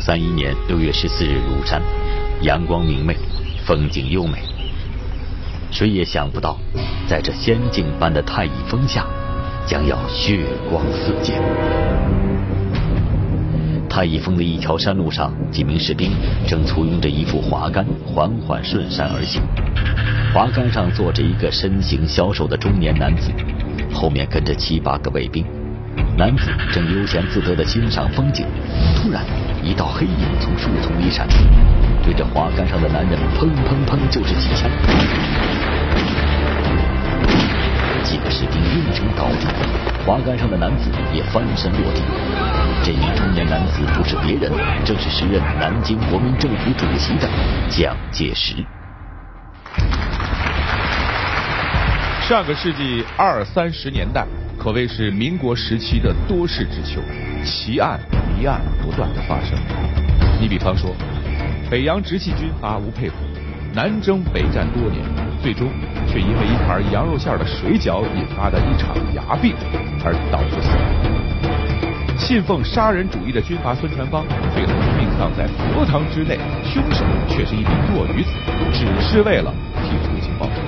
九三一年六月十四日，庐山，阳光明媚，风景优美。谁也想不到，在这仙境般的太乙峰下，将要血光四溅。太乙峰的一条山路上，几名士兵正簇拥着一副滑竿，缓缓顺山而行。滑竿上坐着一个身形消瘦的中年男子，后面跟着七八个卫兵。男子正悠闲自得地欣赏风景，突然，一道黑影从树丛里闪出，对着滑竿上的男人砰砰砰就是几枪。几个士兵应声倒地，滑竿上的男子也翻身落地。这名中年男子不是别人，正是时任南京国民政府主席的蒋介石。上个世纪二三十年代，可谓是民国时期的多事之秋，奇案疑案不断的发生。你比方说，北洋直系军阀吴佩孚，南征北战多年，最终却因为一盘羊肉馅的水饺引发的一场牙病而导致死亡。信奉杀人主义的军阀孙传芳，最后命丧在佛堂之内，凶手却是一名弱女子，只是为了替父亲报仇。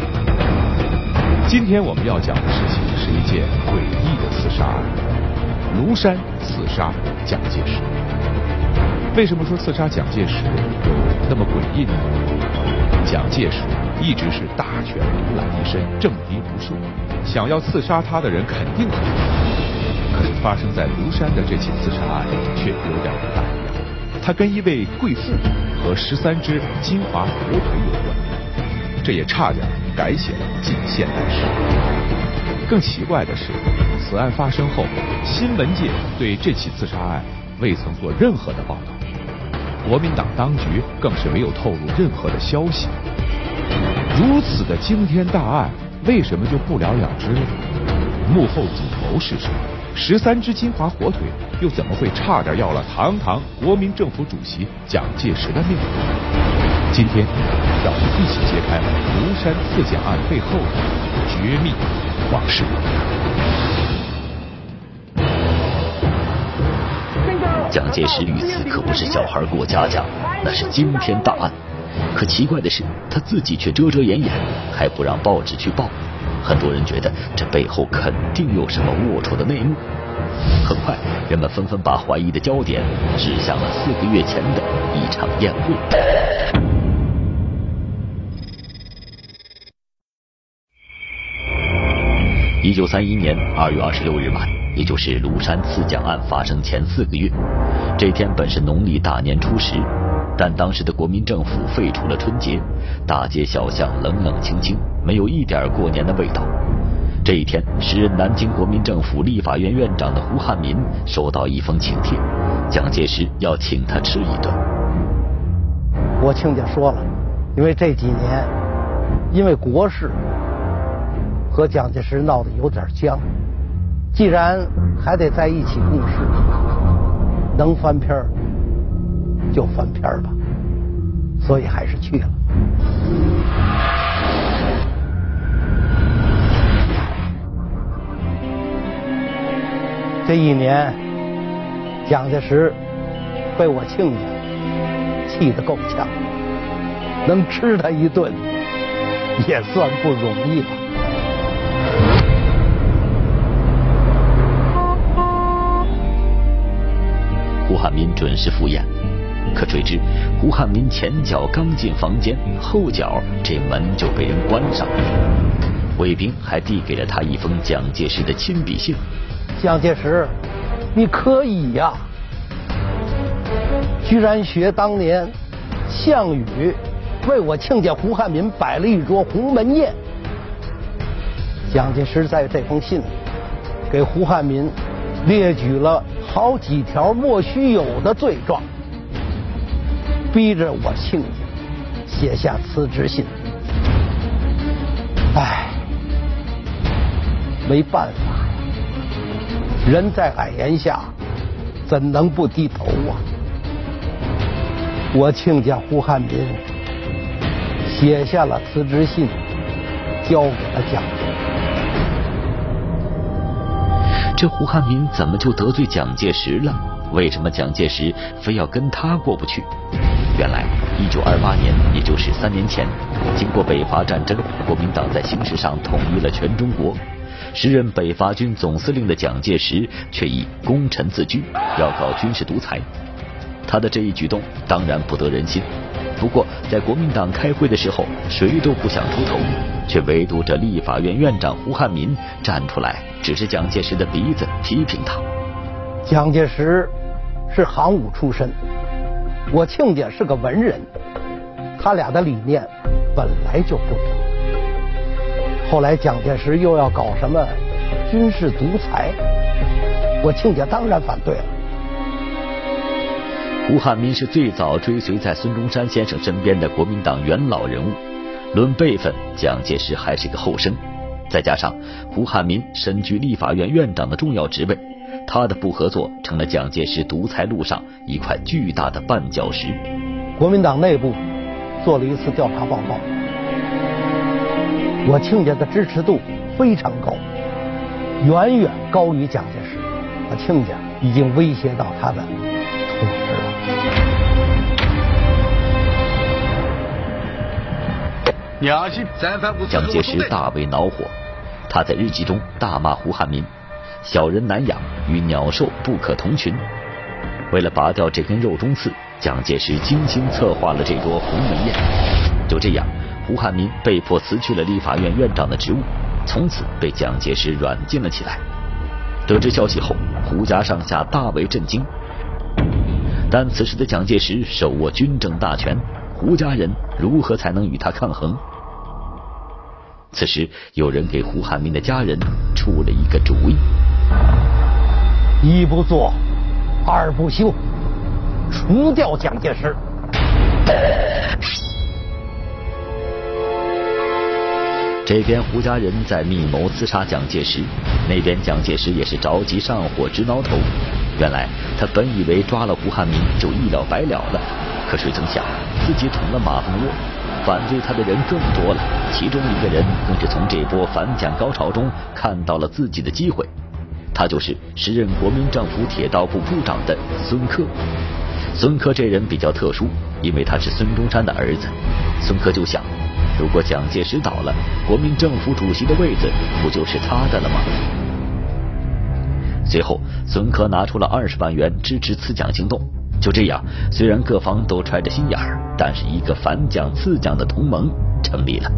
今天我们要讲的事情是一件诡异的刺杀案——庐山刺杀蒋介石。为什么说刺杀蒋介石有那么诡异呢？蒋介石一直是大权独揽一身，政敌无数，想要刺杀他的人肯定很多。可是发生在庐山的这起刺杀案却有点不大一样，它跟一位贵妇和十三只金华火腿有关，这也差点改写了近现代史。更奇怪的是，此案发生后，新闻界对这起刺杀案未曾做任何的报道，国民党当局更是没有透露任何的消息。如此的惊天大案，为什么就不了了之呢？幕后主谋是谁？十三只金华火腿又怎么会差点要了堂堂国民政府主席蒋介石的命？今天，让我们一起揭开庐山刺蒋案背后的绝密往事。蒋介石遇刺可不是小孩过家家，那是惊天大案。可奇怪的是，他自己却遮遮掩掩，还不让报纸去报。很多人觉得这背后肯定有什么龌龊的内幕。很快，人们纷纷把怀疑的焦点指向了四个月前的一场宴会。一九三一年二月二十六日晚，也就是庐山刺蒋案发生前四个月，这天本是农历大年初十。但当时的国民政府废除了春节，大街小巷冷冷清清，没有一点过年的味道。这一天，时任南京国民政府立法院院长的胡汉民收到一封请帖，蒋介石要请他吃一顿。我亲家说了，因为这几年，因为国事和蒋介石闹得有点僵，既然还得在一起共事，能翻篇儿。就翻篇吧，所以还是去了。这一年，蒋介石被我亲家气得够呛，能吃他一顿，也算不容易吧。胡汉民准时赴宴。可谁知，胡汉民前脚刚进房间，后脚这门就被人关上了。卫兵还递给了他一封蒋介石的亲笔信。蒋介石，你可以呀，居然学当年项羽为我亲家胡汉民摆了一桌鸿门宴。蒋介石在这封信里给胡汉民列举了好几条莫须有的罪状。逼着我亲家写下辞职信，唉，没办法呀，人在矮檐下，怎能不低头啊？我亲家胡汉民写下了辞职信，交给了蒋这胡汉民怎么就得罪蒋介石了？为什么蒋介石非要跟他过不去？原来，一九二八年，也就是三年前，经过北伐战争，国民党在形式上统一了全中国。时任北伐军总司令的蒋介石却以功臣自居，要搞军事独裁。他的这一举动当然不得人心。不过，在国民党开会的时候，谁都不想出头，却唯独这立法院院长胡汉民站出来，指着蒋介石的鼻子批评他。蒋介石是行伍出身，我亲家是个文人，他俩的理念本来就不同。后来蒋介石又要搞什么军事独裁，我亲家当然反对了。胡汉民是最早追随在孙中山先生身边的国民党元老人物，论辈分，蒋介石还是个后生。再加上胡汉民身居立法院院长的重要职位，他的不合作成了蒋介石独裁路上一块巨大的绊脚石。国民党内部做了一次调查报告。我亲家的支持度非常高，远远高于蒋介石。我亲家已经威胁到他的蒋介石大为恼火，他在日记中大骂胡汉民：“小人难养，与鸟兽不可同群。”为了拔掉这根肉中刺，蒋介石精心策划了这桌鸿门宴。就这样。胡汉民被迫辞去了立法院院长的职务，从此被蒋介石软禁了起来。得知消息后，胡家上下大为震惊。但此时的蒋介石手握军政大权，胡家人如何才能与他抗衡？此时，有人给胡汉民的家人出了一个主意：一不做，二不休，除掉蒋介石。这边胡家人在密谋刺杀蒋介石，那边蒋介石也是着急上火直挠头。原来他本以为抓了胡汉民就一了百了了，可谁曾想自己捅了马蜂窝，反对他的人更多了。其中一个人更是从这波反蒋高潮中看到了自己的机会，他就是时任国民政府铁道部部长的孙科。孙科这人比较特殊，因为他是孙中山的儿子，孙科就想。如果蒋介石倒了，国民政府主席的位子不就是他的了吗？随后，孙科拿出了二十万元支持刺蒋行动。就这样，虽然各方都揣着心眼儿，但是一个反蒋刺蒋的同盟成立了。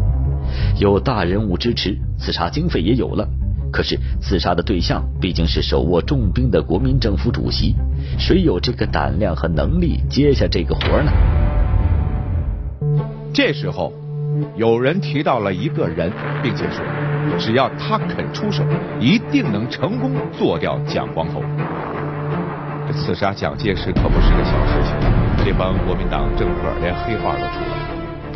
有大人物支持，刺杀经费也有了。可是，刺杀的对象毕竟是手握重兵的国民政府主席，谁有这个胆量和能力接下这个活呢？这时候。有人提到了一个人，并且说，只要他肯出手，一定能成功做掉蒋光头。这刺杀蒋介石可不是个小事情，这帮国民党政客连黑话都出来了。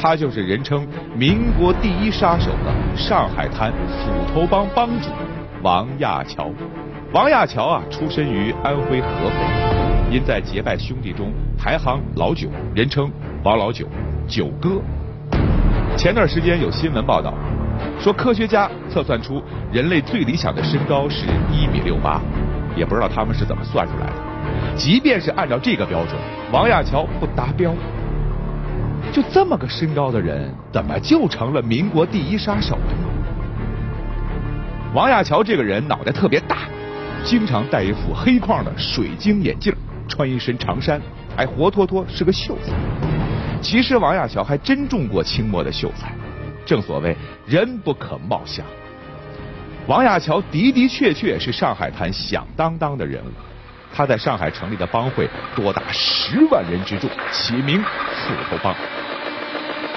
他就是人称民国第一杀手的上海滩斧头帮帮主王亚樵。王亚樵啊，出身于安徽合肥，因在结拜兄弟中排行老九，人称王老九、九哥。前段时间有新闻报道，说科学家测算出人类最理想的身高是一米六八，也不知道他们是怎么算出来的。即便是按照这个标准，王亚樵不达标。就这么个身高的人，怎么就成了民国第一杀手？王亚樵这个人脑袋特别大，经常戴一副黑框的水晶眼镜，穿一身长衫，还活脱脱是个秀才。其实王亚樵还真中过清末的秀才，正所谓人不可貌相。王亚樵的的确确是上海滩响当当的人物，他在上海成立的帮会多达十万人之众，起名斧头帮。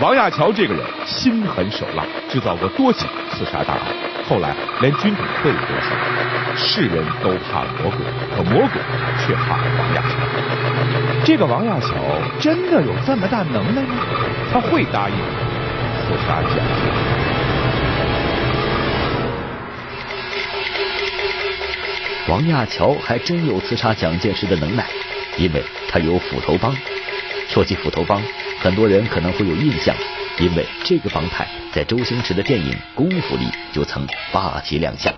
王亚樵这个人心狠手辣，制造过多起刺杀大案，后来连军统会都上。世人都怕魔鬼，可魔鬼却怕王亚樵。这个王亚樵真的有这么大能耐吗？他会答应刺杀蒋介石？王亚樵还真有刺杀蒋介石的能耐因为他有斧头帮。说起斧头帮很多人可能会有印象因为这个帮派在周星驰的电影功夫里就曾霸气亮相。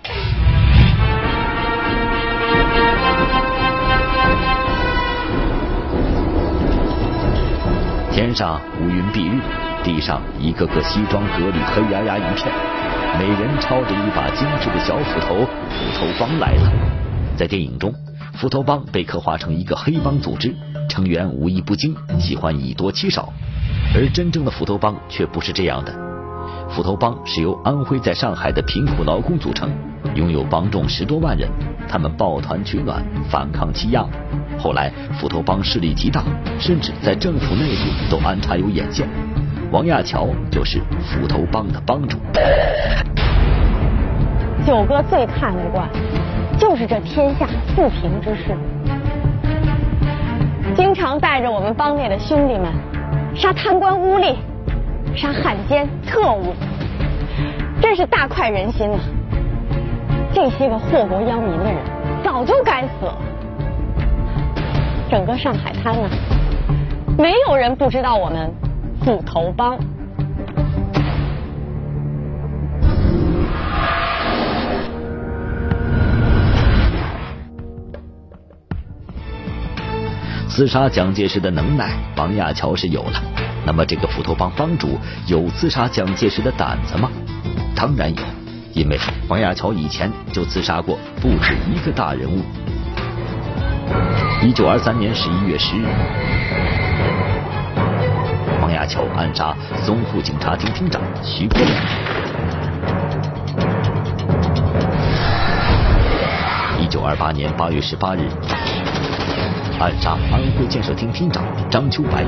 天上乌云蔽日地上一个个西装革履黑压压一片每人抄着一把精致的小斧头斧头帮来了。在电影中，斧头帮被刻画成一个黑帮组织，成员武艺不精，喜欢以多欺少，而真正的斧头帮却不是这样的。斧头帮是由安徽在上海的贫苦劳工组成，拥有帮众十多万人，他们抱团取暖，反抗欺压。后来，斧头帮势力极大，甚至在政府内部都安插有眼线。王亚樵就是斧头帮的帮主。九哥最看得惯，就是这天下不平之事，经常带着我们帮内的兄弟们杀贪官污吏，杀汉奸特务，真是大快人心呐！这些个祸国殃民的人，早就该死了。整个上海滩呢，没有人不知道我们斧头帮。刺杀蒋介石的能耐，王亚樵是有了。那么，这个斧头帮帮主有刺杀蒋介石的胆子吗？当然有，因为王亚樵以前就刺杀过不止一个大人物。一九二三年十一月十日，王亚樵暗杀淞沪警察厅厅长徐国亮。一九二八年八月十八日，暗杀安徽建设厅厅长张秋白。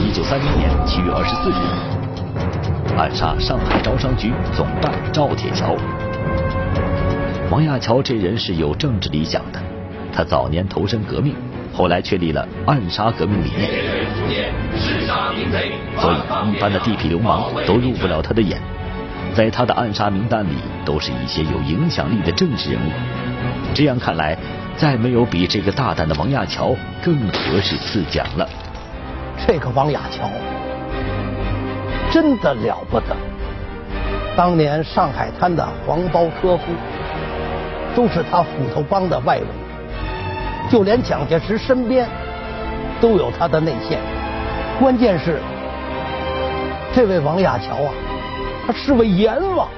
一九三零年七月二十四日，暗杀上海招商局总办赵铁桥。王亚樵这人是有政治理想的。他早年投身革命，后来确立了暗杀革命理念，所以一般的地痞流氓都入不了他的眼。在他的暗杀名单里，都是一些有影响力的政治人物。这样看来，再没有比这个大胆的王亚樵更合适赐奖了。这个王亚樵真的了不得，当年上海滩的黄包车夫都是他斧头帮的外围。就连蒋介石身边都有他的内线，关键是这位王亚樵啊，他是位阎王，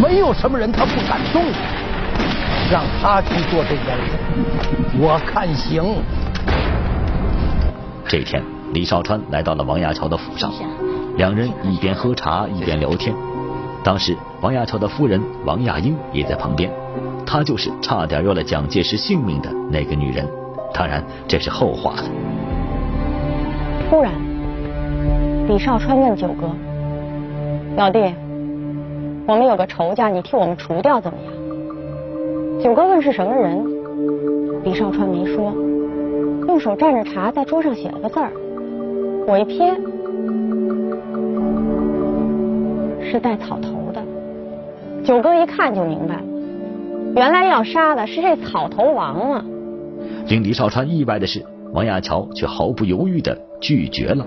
没有什么人他不敢动，让他去做这件事，我看行。这天，李少川来到了王亚樵的府上，两人一边喝茶一边聊天。当时，王亚樵的夫人王亚英也在旁边。她就是差点要了蒋介石性命的那个女人，当然这是后话了。突然，李少川问九哥：“老弟，我们有个仇家，你替我们除掉怎么样？”九哥问是什么人，李少川没说，用手蘸着茶在桌上写了个字儿。我一瞥，是带草头的。九哥一看就明白了。原来要杀的是这草头王啊！令李少川意外的是，王亚樵却毫不犹豫的拒绝了。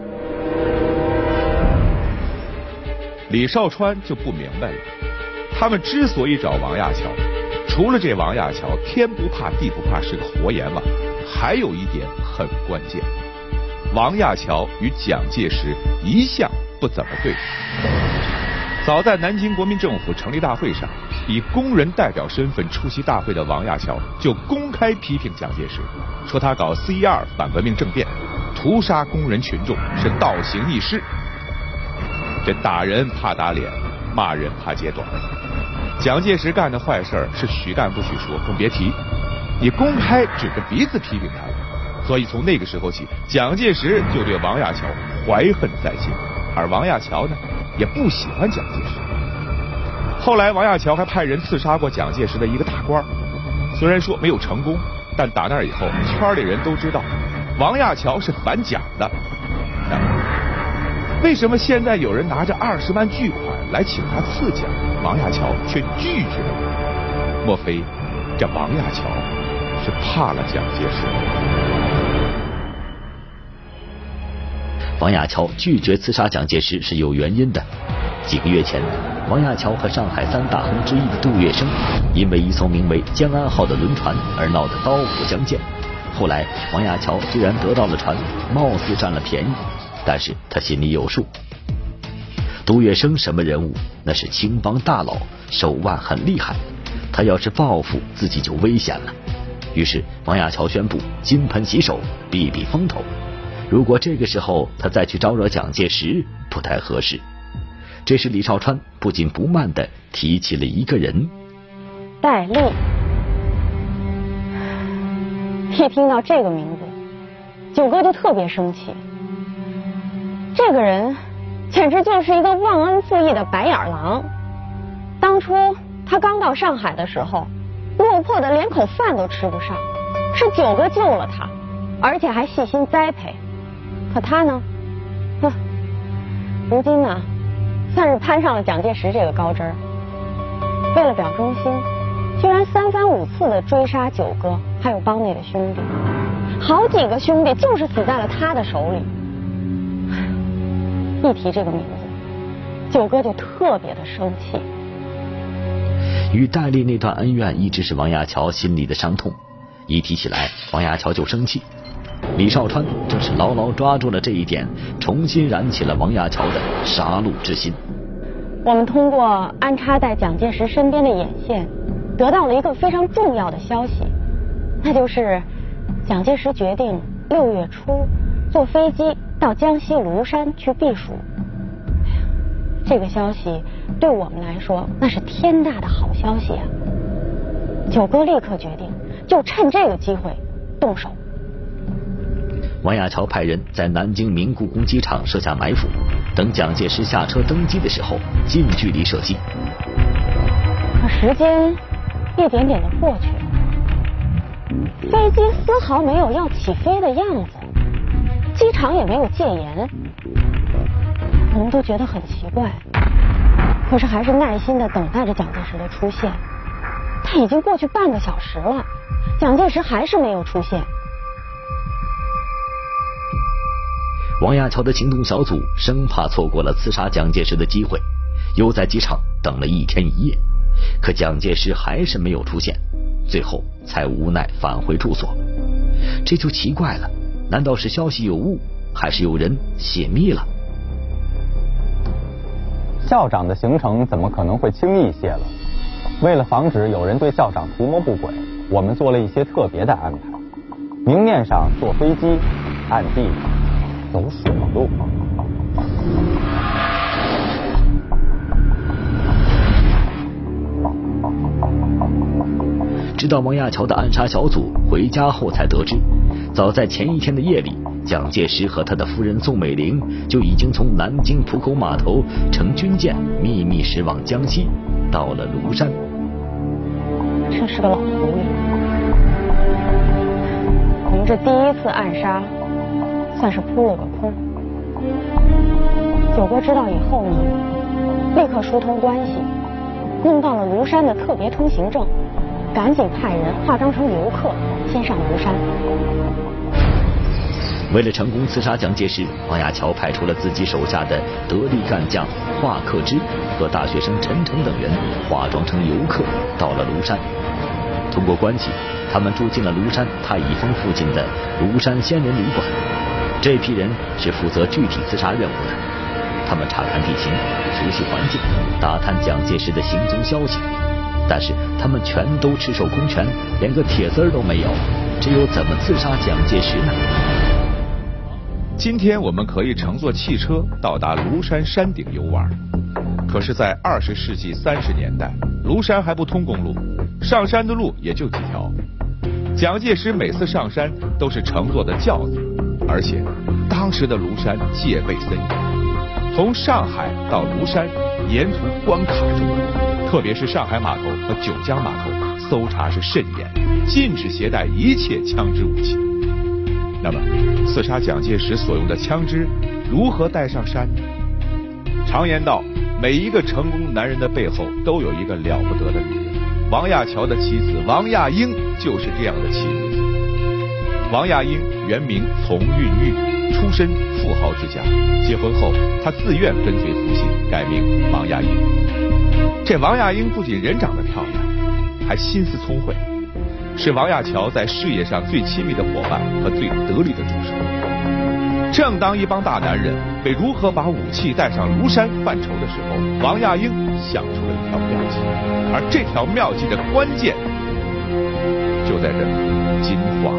李少川就不明白了，他们之所以找王亚樵，除了这王亚樵天不怕地不怕是个活阎王，还有一点很关键：王亚樵与蒋介石一向不怎么对付。早在南京国民政府成立大会上。以工人代表身份出席大会的王亚樵就公开批评蒋介石，说他搞四一二反革命政变，屠杀工人群众是倒行逆施。这打人怕打脸，骂人怕揭短。蒋介石干的坏事是许干不许说，更别提你公开指着鼻子批评他了。所以从那个时候起，蒋介石就对王亚樵怀恨在心，而王亚樵呢，也不喜欢蒋介石。后来，王亚樵还派人刺杀过蒋介石的一个大官虽然说没有成功，但打那以后，圈里人都知道王亚樵是反蒋的。为什么现在有人拿着二十万巨款来请他刺蒋，王亚樵却拒绝了？莫非这王亚樵是怕了蒋介石？王亚樵拒绝刺杀蒋介石是有原因的。几个月前，王亚樵和上海三大亨之一的杜月笙，因为一艘名为“江安号”的轮船而闹得刀斧相见。后来王亚樵虽然得到了船，貌似占了便宜，但是他心里有数。杜月笙什么人物？那是青帮大佬，手腕很厉害。他要是报复，自己就危险了。于是王亚樵宣布金盆洗手，避避风头。如果这个时候他再去招惹蒋介石，不太合适。这时李少川不紧不慢的提起了一个人，戴笠。一听到这个名字，九哥就特别生气。这个人简直就是一个忘恩负义的白眼狼。当初他刚到上海的时候，落魄的连口饭都吃不上，是九哥救了他，而且还细心栽培。可他呢，哼，如今呢，算是攀上了蒋介石这个高枝儿。为了表忠心，居然三番五次的追杀九哥。还有帮内的兄弟，好几个兄弟就是死在了他的手里。一提这个名字，九哥就特别的生气。与戴笠那段恩怨一直是王亚樵心里的伤痛，一提起来，王亚樵就生气。李少川正是牢牢抓住了这一点，重新燃起了王亚樵的杀戮之心。我们通过安插在蒋介石身边的眼线，得到了一个非常重要的消息。那就是蒋介石决定六月初坐飞机到江西庐山去避暑。这个消息对我们来说那是天大的好消息啊！九哥立刻决定，就趁这个机会动手。王亚樵派人在南京明故宫机场设下埋伏，等蒋介石下车登机的时候，近距离射击。可时间一点点的过去了。飞机丝毫没有要起飞的样子，机场也没有戒严，我们都觉得很奇怪，可是还是耐心的等待着蒋介石的出现。他已经过去半个小时了，蒋介石还是没有出现。王亚樵的行动小组生怕错过了刺杀蒋介石的机会，又在机场等了一天一夜，可蒋介石还是没有出现。最后才无奈返回住所，这就奇怪了，难道是消息有误，还是有人泄密了？校长的行程怎么可能会轻易泄露？为了防止有人对校长图谋不轨，我们做了一些特别的安排。明面上坐飞机，暗地走水路。直到王亚樵的暗杀小组回家后，才得知，早在前一天的夜里，蒋介石和他的夫人宋美龄就已经从南京浦口码头乘军舰秘密驶往江西，到了庐山。真是个老狐狸！我们这第一次暗杀，算是扑了个空。九哥知道以后呢，立刻疏通关系，弄到了庐山的特别通行证。赶紧派人化妆成游客，先上庐山。为了成功刺杀蒋介石，王亚樵派出了自己手下的得力干将华克之和大学生陈诚等人，化妆成游客到了庐山。通过关系，他们住进了庐山太乙峰附近的庐山仙人旅馆。这批人是负责具体刺杀任务的，他们查看地形，熟悉环境，打探蒋介石的行踪消息。但是他们全都赤手空拳，连个铁丝儿都没有，这又怎么刺杀蒋介石呢？今天我们可以乘坐汽车到达庐山山顶游玩，可是，在二十世纪三十年代，庐山还不通公路，上山的路也就几条。蒋介石每次上山都是乘坐的轿子，而且当时的庐山戒备森严，从上海到庐山沿途关卡重重。特别是上海码头和九江码头，搜查是甚严，禁止携带一切枪支武器。那么，刺杀蒋介石所用的枪支如何带上山呢？常言道，每一个成功男人的背后都有一个了不得的女人。王亚樵的妻子王亚英就是这样的妻子。王亚英原名丛韵玉，出身富豪之家。结婚后，她自愿跟随父亲，改名王亚英。这王亚英不仅人长得漂亮，还心思聪慧。是王亚樵在事业上最亲密的伙伴和最得力的助手。正当一帮大男人为如何把武器带上庐山犯愁的时候，王亚英想出了一条妙计，而这条妙计的关键就在这金华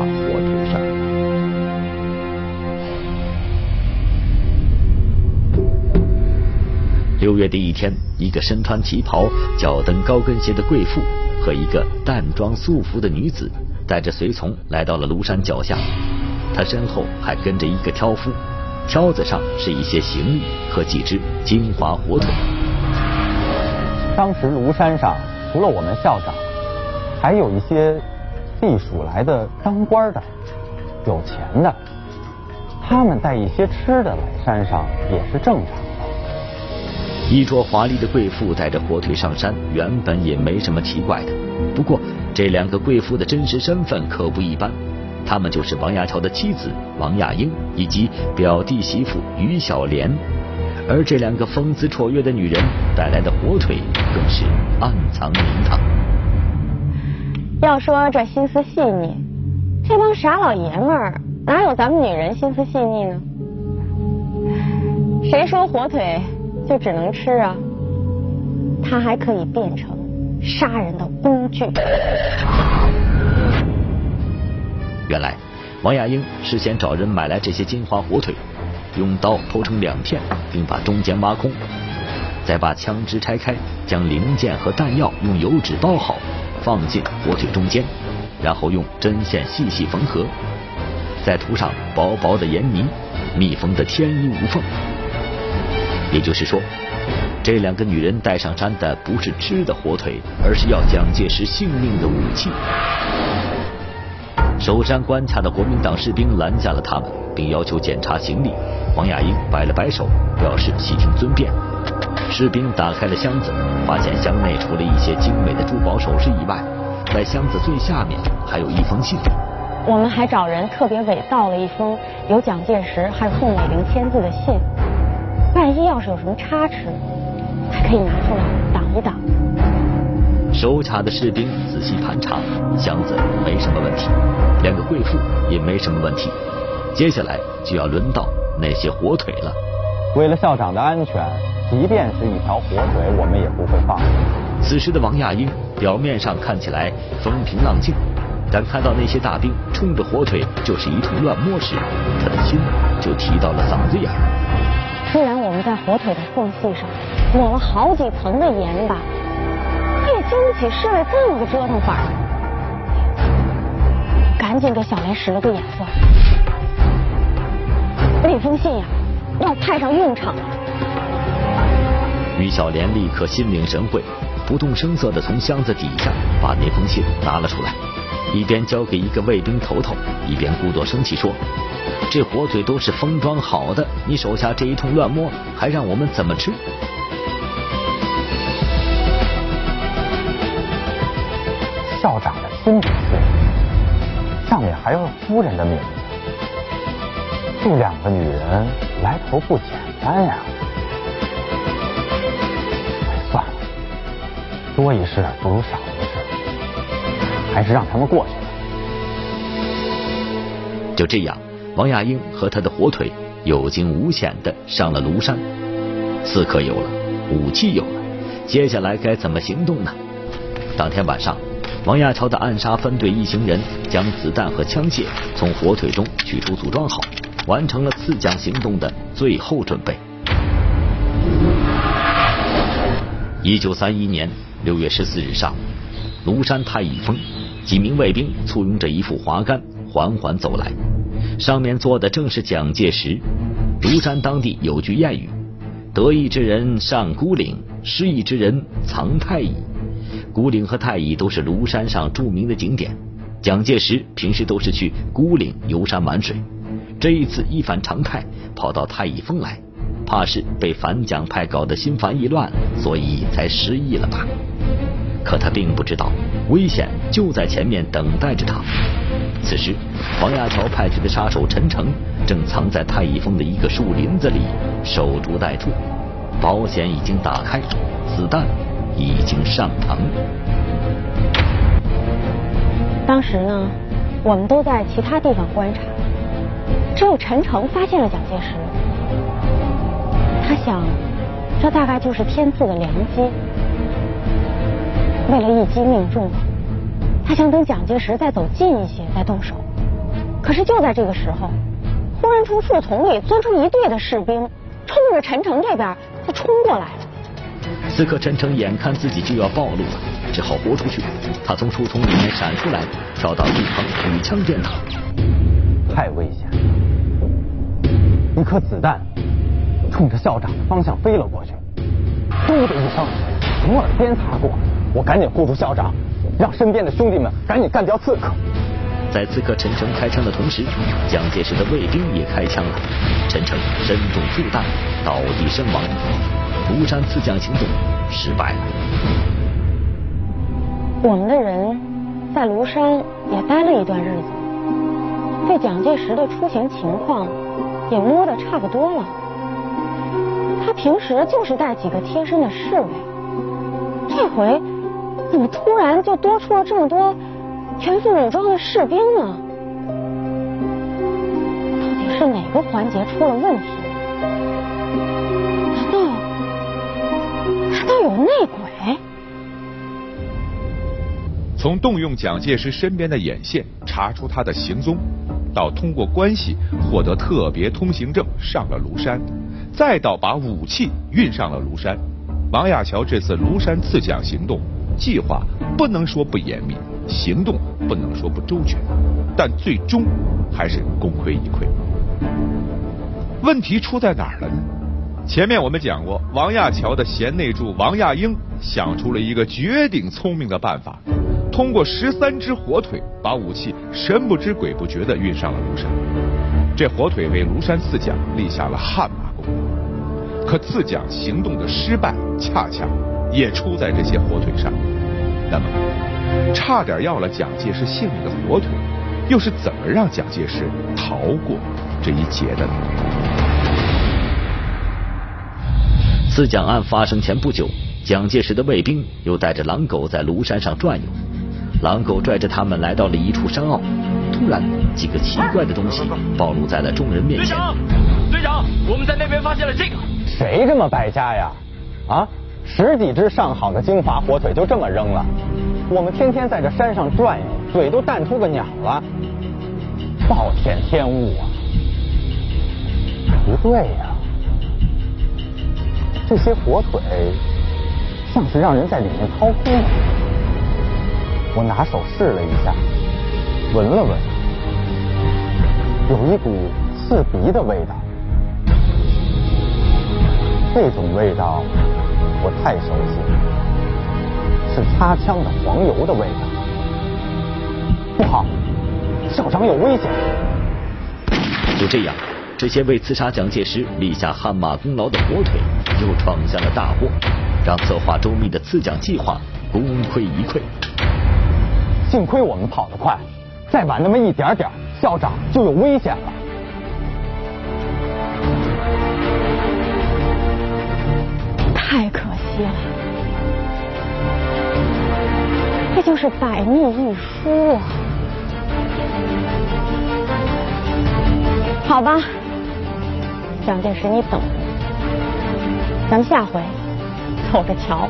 六月的一天，一个身穿旗袍、脚蹬高跟鞋的贵妇和一个淡妆素服的女子，带着随从来到了庐山脚下。他身后还跟着一个挑夫，挑子上是一些行李和几只金华火腿。当时庐山上除了我们校长，还有一些地属来的当官的、有钱的，他们带一些吃的来山上也是正常。衣着华丽的贵妇带着火腿上山，原本也没什么奇怪的。不过，这两个贵妇的真实身份可不一般，她们就是王亚樵的妻子王亚英以及表弟媳妇于小莲。而这两个风姿绰约的女人带来的火腿，更是暗藏名堂。要说这心思细腻，这帮傻老爷们儿哪有咱们女人心思细腻呢？谁说火腿？就只能吃啊！它还可以变成杀人的工具。原来，王亚英事先找人买来这些金华火腿，用刀剖成两片，并把中间挖空，再把枪支拆开，将零件和弹药用油纸包好，放进火腿中间，然后用针线细细缝合，再涂上薄薄的盐泥，密封的天衣无缝。也就是说，这两个女人带上山的不是吃的火腿，而是要蒋介石性命的武器。守山关卡的国民党士兵拦下了他们，并要求检查行李。王亚英摆了摆手，表示悉听尊便。士兵打开了箱子，发现箱内除了一些精美的珠宝首饰以外，在箱子最下面还有一封信。我们还找人特别伪造了一封有蒋介石还有宋美龄签字的信。万一要是有什么差池，还可以拿出来挡一挡。守卡的士兵仔细盘查，箱子没什么问题，两个贵妇也没什么问题。接下来就要轮到那些火腿了。为了校长的安全，即便是一条火腿，我们也不会放。此时的王亚英表面上看起来风平浪静，但看到那些大兵冲着火腿就是一通乱摸时，他的心就提到了嗓子眼儿。我们在火腿的缝隙上抹了好几层的盐巴，可也经不起侍卫这么个折腾法。赶紧给小莲使了个眼色，那封信呀要派上用场了。于小莲立刻心领神会，不动声色的从箱子底下把那封信拿了出来，一边交给一个卫兵头头，一边故作生气说。这火腿都是封装好的，你手下这一通乱摸，还让我们怎么吃？校长的亲笔信，上面还有夫人的名字，这两个女人来头不简单呀！算了，多一事不如少一，还是让他们过去吧。就这样。王亚英和他的火腿有惊无险的上了庐山，刺客有了，武器有了，接下来该怎么行动呢？当天晚上，王亚樵的暗杀分队一行人将子弹和枪械从火腿中取出组装好，完成了刺蒋行动的最后准备。一九三一年六月十四日上午，庐山太乙峰，几名卫兵簇拥着一副华杆，缓缓走来。上面坐的正是蒋介石。庐山当地有句谚语：“得意之人上孤岭，失意之人藏太乙。”孤岭和太乙都是庐山上著名的景点。蒋介石平时都是去孤岭游山玩水，这一次一反常态，跑到太乙峰来，怕是被反蒋派搞得心烦意乱，所以才失忆了吧？可他并不知道，危险就在前面等待着他。此时，王亚樵派去的杀手陈诚正藏在太乙峰的一个树林子里守株待兔。保险已经打开，子弹已经上膛。当时呢，我们都在其他地方观察，只有陈诚发现了蒋介石。他想，这大概就是天赐的良机。为了一击命中，他想等蒋介石再走近一些再动手。可是就在这个时候，忽然从树丛里钻出一队的士兵，冲着陈诚这边就冲过来了。此刻陈诚眼看自己就要暴露了，只好豁出去。他从树丛里面闪出来，跳到一旁举枪便打。太危险！一颗子弹冲着校长的方向飞了过去，嘟的一声，从耳边擦过。我赶紧护住校长，让身边的兄弟们赶紧干掉刺客。在刺客陈诚开枪的同时，蒋介石的卫兵也开枪了。陈诚身中数弹，倒地身亡。庐山刺蒋行动失败了。我们的人在庐山也待了一段日子，对蒋介石的出行情况也摸得差不多了。他平时就是带几个贴身的侍卫，这回怎么突然就多出了这么多全副武装的士兵呢？到底是哪个环节出了问题？难道难道有内鬼？从动用蒋介石身边的眼线查出他的行踪，到通过关系获得特别通行证上了庐山，再到把武器运上了庐山，王亚樵这次庐山刺蒋行动计划不能说不严密，行动不能说不周全，但最终还是功亏一篑。问题出在哪儿了呢？前面我们讲过，王亚樵的贤内助王亚英想出了一个绝顶聪明的办法，通过十三只火腿把武器神不知鬼不觉的运上了庐山。这火腿为庐山刺蒋立下了汗马功劳。可刺蒋行动的失败，恰恰也出在这些火腿上。那么，差点要了蒋介石性命的火腿，又是怎么让蒋介石逃过这一劫的呢？刺蒋案发生前不久，蒋介石的卫兵又带着狼狗在庐山上转悠。狼狗拽着他们来到了一处山坳，突然，几个奇怪的东西暴露在了众人面前。队长，队长，我们在那边发现了这个。谁这么败家呀？啊，十几只上好的京华火腿就这么扔了？我们天天在这山上转悠，嘴都淡出个鸟了。暴殄天物啊！不对呀。这些火腿像是让人在里面掏空了。我拿手试了一下，闻了闻，有一股刺鼻的味道。这种味道我太熟悉了，是擦枪的黄油的味道。不好，校长有危险！就这样。这些为刺杀蒋介石立下汗马功劳的火腿，又闯下了大祸，让策划周密的刺蒋计划功亏一篑。幸亏我们跑得快，再晚那么一点点，校长就有危险了。太可惜了，这就是百密一疏啊！好吧。蒋介石，你等着，咱们下回走着瞧。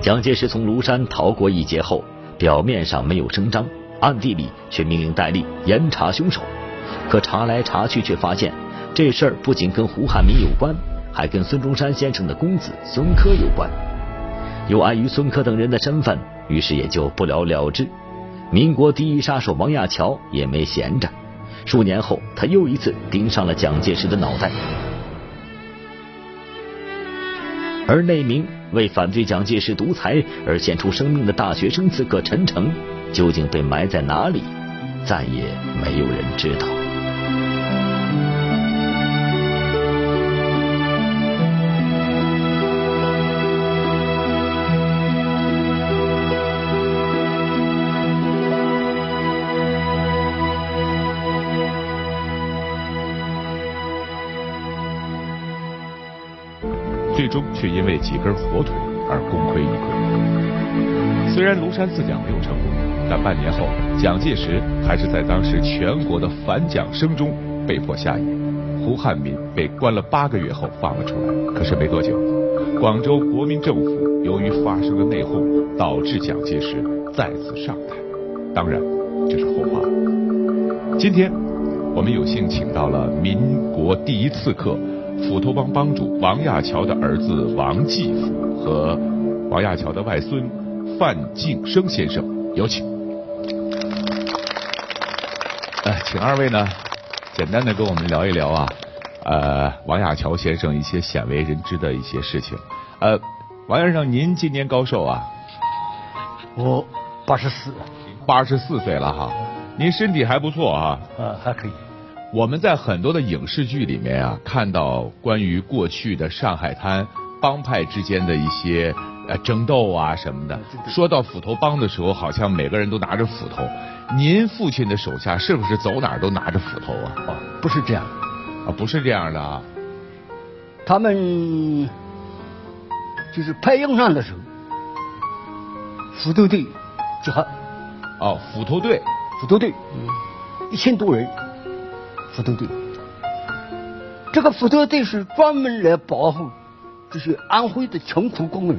蒋介石从庐山逃过一劫后，表面上没有声张，暗地里却命令戴笠严查凶手。可查来查去，却发现这事儿不仅跟胡汉民有关，还跟孙中山先生的公子孙科有关。又碍于孙科等人的身份，于是也就不了了之。民国第一杀手王亚樵也没闲着。数年后，他又一次盯上了蒋介石的脑袋。而那名为反对蒋介石独裁而献出生命的大学生刺客陈诚，究竟被埋在哪里，再也没有人知道。终却因为几根火腿而功亏一篑。虽然庐山四讲没有成功，但半年后，蒋介石还是在当时全国的反蒋声中被迫下野。胡汉民被关了八个月后放了出来，可是没多久，广州国民政府由于发生了内讧，导致蒋介石再次上台。当然，这是后话。今天，我们有幸请到了民国第一刺客、斧头帮帮主王亚樵的儿子王继甫和王亚樵的外孙范敬生先生，有请。呃，请二位呢？简单的跟我们聊一聊啊，呃，王亚樵先生一些鲜为人知的一些事情。呃，王先生，您今年高寿啊？我八十四，八十四岁了哈。您身体还不错啊？呃，还可以。我们在很多的影视剧里面啊，看到关于过去的上海滩帮派之间的一些呃争斗啊什么的。说到斧头帮的时候，好像每个人都拿着斧头。您父亲的手下是不是走哪儿都拿着斧头啊？哦，不是这样，啊，不是这样的啊。他们就是派营上的时候，斧头队集合。哦，斧头队，斧头队，嗯一千多人，斧头队。这个斧头队是专门来保护这些安徽的穷苦工人，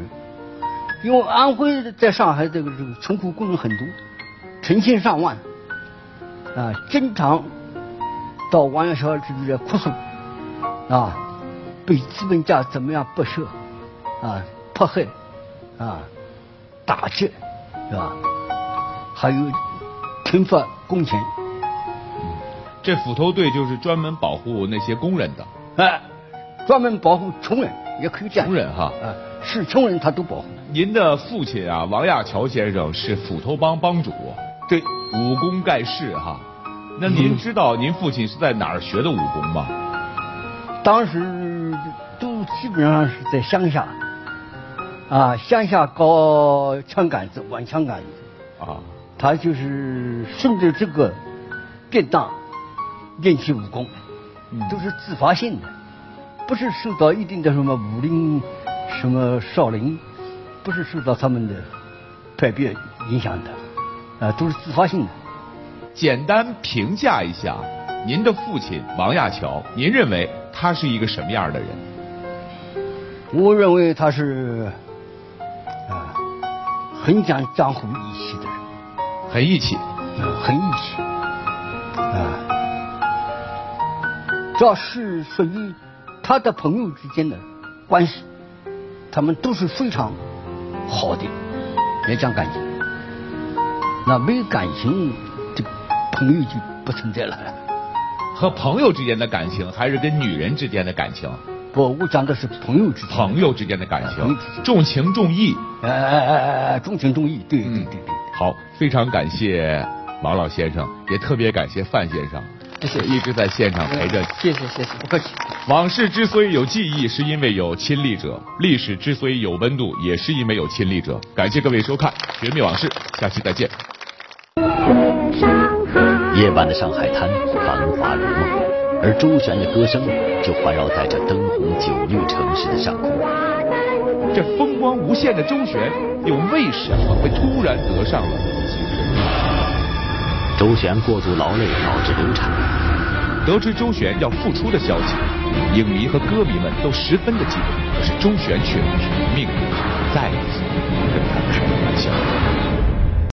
因为安徽在上海这个这个穷苦工人很多。成千上万，啊，经常到王亚樵这里来哭诉，啊，被资本家怎么样剥削，啊，迫害，啊，打击，是吧？还有停发工钱。这斧头队就是专门保护那些工人的，哎，专门保护穷人，也可以这样。穷人哈，啊，是穷人他都保护。您的父亲啊，王亚樵先生是斧头帮帮主。对，武功盖世哈。那您知道您父亲是在哪儿学的武功吗？当时都基本上是在乡下，啊，乡下搞枪杆子、玩枪杆子。啊。他就是顺着这个便当练习武功，都是自发性的，不是受到一定的什么武林、什么少林，不是受到他们的派别影响的。啊，都是自发性的。简单评价一下您的父亲王亚樵，您认为他是一个什么样的人？我认为他是啊，很讲江湖义气的人，很义气，很义气啊。这是属于他的朋友之间的关系，他们都是非常好的，也讲感情。那没有感情，这朋友就不存在了。和朋友之间的感情，还是跟女人之间的感情？不，我讲的是朋友之间。朋友之间的感情，重情重义。哎哎哎哎，重情重义，对对对对。好，非常感谢王老先生，也特别感谢范先生，谢谢，一直在现场陪着。谢谢谢谢，不客气。往事之所以有记忆，是因为有亲历者；历史之所以有温度，也是因为有亲历者。感谢各位收看《绝密往事》，下期再见。夜晚的上海滩繁华如梦，而周旋的歌声就环绕在这灯红酒绿城市的上空。这风光无限的周旋，又为什么会突然得上了？周旋过度劳累导致流产。得知周旋要复出的消息，影迷和歌迷们都十分的激动，可是周旋却命运再一次跟他开玩笑。